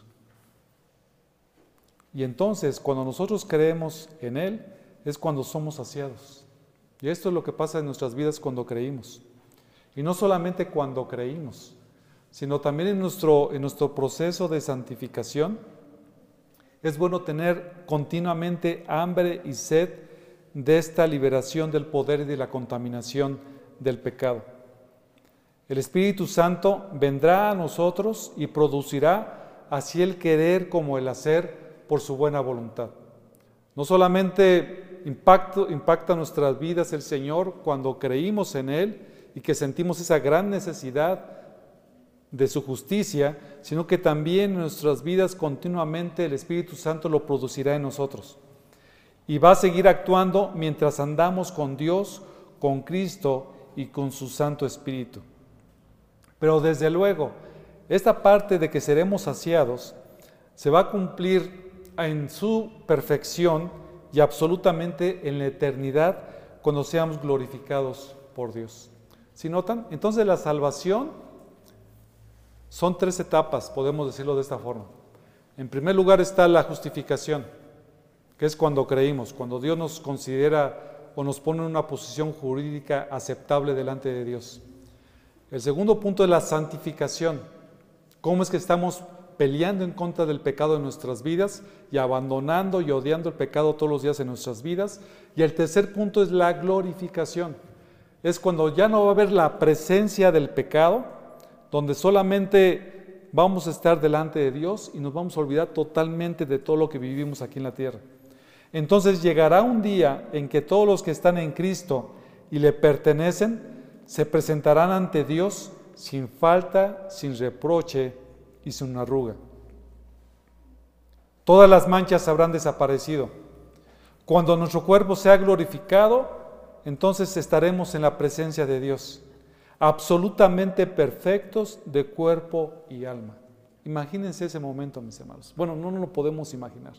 Y entonces, cuando nosotros creemos en Él, es cuando somos saciados. Y esto es lo que pasa en nuestras vidas cuando creímos. Y no solamente cuando creímos, sino también en nuestro, en nuestro proceso de santificación. Es bueno tener continuamente hambre y sed de esta liberación del poder y de la contaminación del pecado. El Espíritu Santo vendrá a nosotros y producirá así el querer como el hacer por su buena voluntad. No solamente impacta nuestras vidas el Señor cuando creímos en Él y que sentimos esa gran necesidad de su justicia, sino que también en nuestras vidas continuamente el Espíritu Santo lo producirá en nosotros. Y va a seguir actuando mientras andamos con Dios, con Cristo y con su Santo Espíritu. Pero desde luego, esta parte de que seremos saciados se va a cumplir en su perfección y absolutamente en la eternidad cuando seamos glorificados por Dios. ¿Si notan? Entonces la salvación son tres etapas, podemos decirlo de esta forma. En primer lugar está la justificación, que es cuando creímos, cuando Dios nos considera o nos pone en una posición jurídica aceptable delante de Dios. El segundo punto es la santificación. ¿Cómo es que estamos peleando en contra del pecado en nuestras vidas y abandonando y odiando el pecado todos los días en nuestras vidas? Y el tercer punto es la glorificación. Es cuando ya no va a haber la presencia del pecado, donde solamente vamos a estar delante de Dios y nos vamos a olvidar totalmente de todo lo que vivimos aquí en la tierra. Entonces llegará un día en que todos los que están en Cristo y le pertenecen se presentarán ante Dios sin falta, sin reproche y sin arruga. Todas las manchas habrán desaparecido. Cuando nuestro cuerpo sea glorificado, entonces estaremos en la presencia de Dios, absolutamente perfectos de cuerpo y alma. Imagínense ese momento, mis hermanos. Bueno, no nos lo podemos imaginar,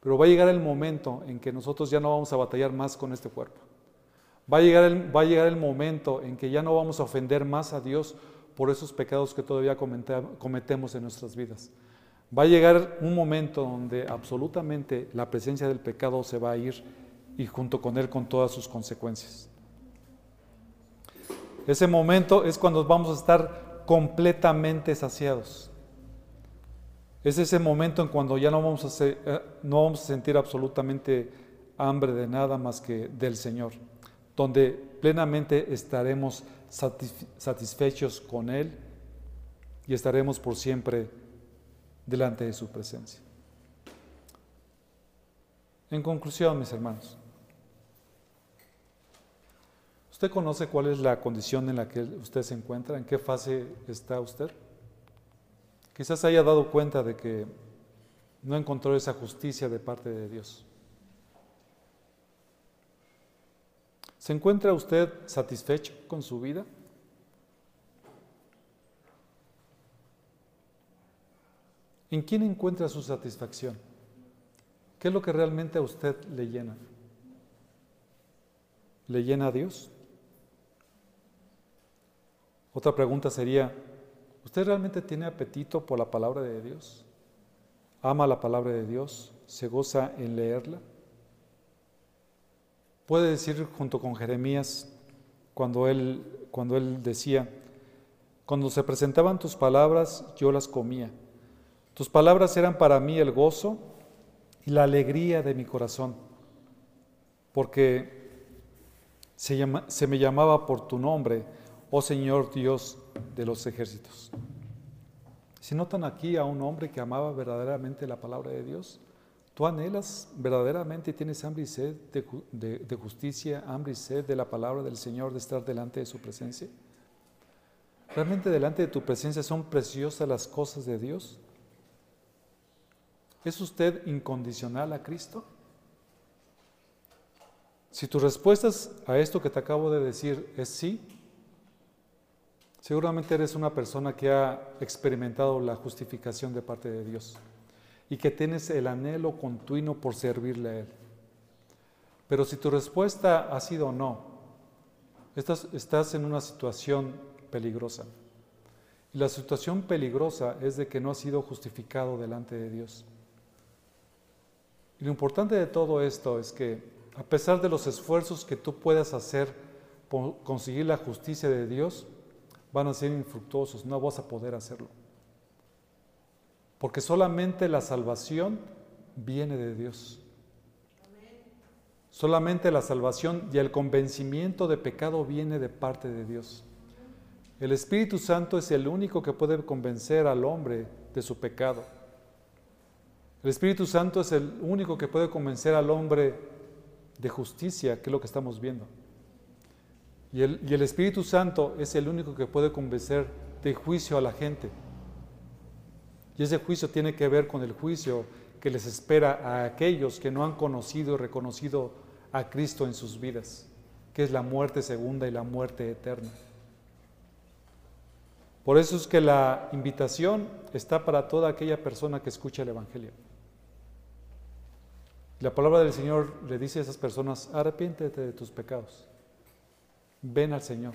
pero va a llegar el momento en que nosotros ya no vamos a batallar más con este cuerpo. Va a llegar el, va a llegar el momento en que ya no vamos a ofender más a Dios por esos pecados que todavía cometemos en nuestras vidas. Va a llegar un momento donde absolutamente la presencia del pecado se va a ir y junto con él con todas sus consecuencias. Ese momento es cuando vamos a estar completamente saciados. Es ese momento en cuando ya no vamos a, eh, no vamos a sentir absolutamente hambre de nada más que del Señor, donde plenamente estaremos satisfechos con Él y estaremos por siempre delante de su presencia. En conclusión, mis hermanos, ¿usted conoce cuál es la condición en la que usted se encuentra? ¿En qué fase está usted? Quizás haya dado cuenta de que no encontró esa justicia de parte de Dios. ¿Se encuentra usted satisfecho con su vida? ¿En quién encuentra su satisfacción? ¿Qué es lo que realmente a usted le llena? ¿Le llena a Dios? Otra pregunta sería, ¿usted realmente tiene apetito por la palabra de Dios? ¿Ama la palabra de Dios? ¿Se goza en leerla? Puede decir junto con Jeremías cuando él, cuando él decía, cuando se presentaban tus palabras, yo las comía tus palabras eran para mí el gozo y la alegría de mi corazón, porque se, me llamaba por tu nombre, oh Señor Dios de los ejércitos. Si notan aquí a un hombre que amaba verdaderamente la palabra de Dios, tú anhelas verdaderamente y tienes hambre y sed de justicia, hambre y sed de la palabra del Señor, de estar delante de su presencia. ¿Realmente delante de tu presencia son preciosas las cosas de Dios? ¿Es usted incondicional a Cristo? Si tu respuesta a esto que te acabo de decir es sí, seguramente eres una persona que ha experimentado la justificación de parte de Dios y que tienes el anhelo continuo por servirle a Él. Pero si tu respuesta ha sido no, estás, estás en una situación peligrosa. Y la situación peligrosa es de que no has sido justificado delante de Dios. Y lo importante de todo esto es que a pesar de los esfuerzos que tú puedas hacer por conseguir la justicia de Dios, van a ser infructuosos, no vas a poder hacerlo. Porque solamente la salvación viene de Dios. Solamente la salvación y el convencimiento de pecado viene de parte de Dios. El Espíritu Santo es el único que puede convencer al hombre de su pecado. El Espíritu Santo es el único que puede convencer al hombre de justicia, que es lo que estamos viendo. Y el, Espíritu Santo es el único que puede convencer de juicio a la gente. Y ese juicio tiene que ver con el juicio que les espera a aquellos que no han conocido y reconocido a Cristo en sus vidas, que es la muerte segunda y la muerte eterna. Por eso es que la invitación está para toda aquella persona que escucha el Evangelio. La palabra del Señor le dice a esas personas, arrepiéntete de tus pecados, ven al Señor.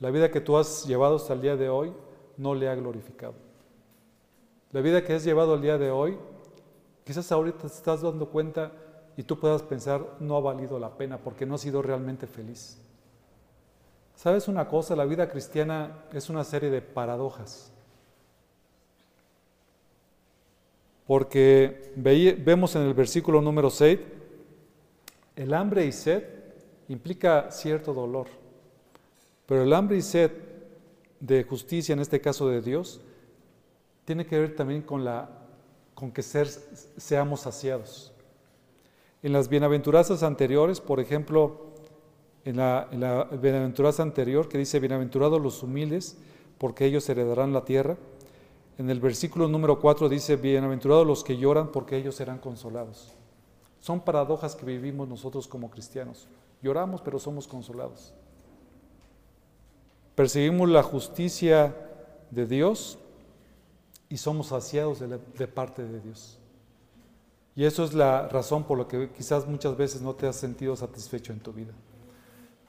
La vida que tú has llevado hasta el día de hoy no le ha glorificado. La vida que has llevado el día de hoy, quizás ahorita te estás dando cuenta y tú puedas pensar, no ha valido la pena porque no has sido realmente feliz. ¿Sabes una cosa? La vida cristiana es una serie de paradojas. porque vemos en el versículo número 6, el hambre y sed implica cierto dolor, pero el hambre y sed de justicia, en este caso de Dios, tiene que ver también con, la, con que ser, seamos saciados. En las bienaventuranzas anteriores, por ejemplo, en la, en la bienaventuranza anterior que dice, bienaventurados los humildes, porque ellos heredarán la tierra. En el versículo número 4 dice, bienaventurados los que lloran, porque ellos serán consolados. Son paradojas que vivimos nosotros como cristianos. Lloramos, pero somos consolados. Perseguimos la justicia de Dios y somos saciados de, parte de Dios. Y eso es la razón por la que quizás muchas veces no te has sentido satisfecho en tu vida.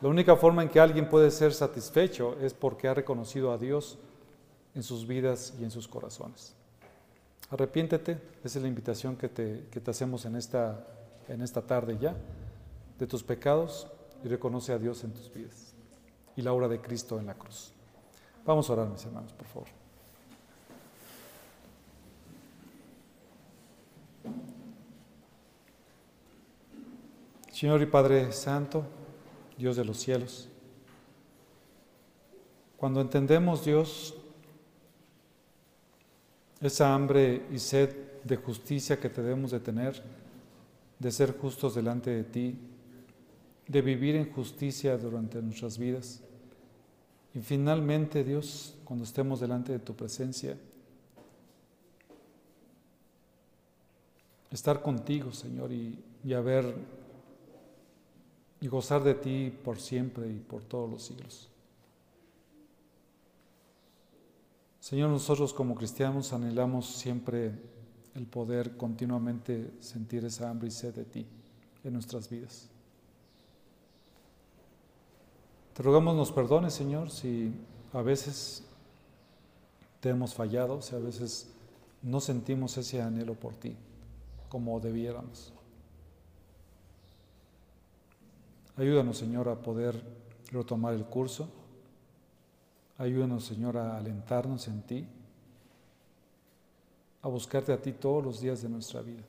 La única forma en que alguien puede ser satisfecho es porque ha reconocido a Dios en sus vidas y en sus corazones. Arrepiéntete, esa es la invitación que te, que te hacemos en esta, en esta tarde ya, de tus pecados y reconoce a Dios en tus vidas y la obra de Cristo en la cruz. Vamos a orar, mis hermanos, por favor. Señor y Padre Santo, Dios de los cielos, cuando entendemos, Dios, esa hambre y sed de justicia que debemos de tener, de ser justos delante de ti, de vivir en justicia durante nuestras vidas. Y finalmente, Dios, cuando estemos delante de tu presencia, estar contigo, Señor, y, y haber y gozar de ti por siempre y por todos los siglos. Señor, nosotros como cristianos anhelamos siempre el poder continuamente sentir esa hambre y sed de ti en nuestras vidas. Te rogamos nos perdones, Señor, si a veces te hemos fallado, si a veces no sentimos ese anhelo por ti como debiéramos. Ayúdanos, Señor, a poder retomar el curso. Ayúdanos, Señor, a alentarnos en ti, a buscarte a ti todos los días de nuestra vida.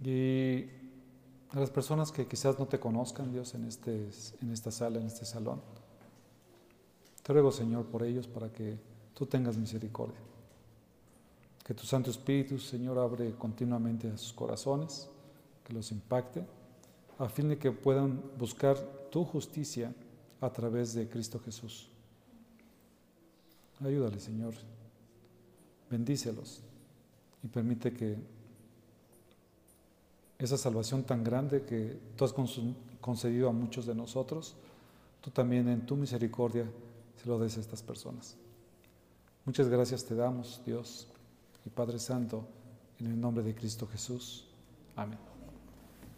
Y a las personas que quizás no te conozcan, Dios, en, este, en esta sala, en este salón, te ruego, Señor, por ellos para que tú tengas misericordia. Que tu Santo Espíritu, Señor, abre continuamente a sus corazones, que los impacte a fin de que puedan buscar tu justicia a través de Cristo Jesús. Ayúdale, Señor. Bendícelos y permite que esa salvación tan grande que tú has concedido a muchos de nosotros, tú también en tu misericordia se lo des a estas personas. Muchas gracias te damos, Dios y Padre Santo, en el nombre de Cristo Jesús. Amén.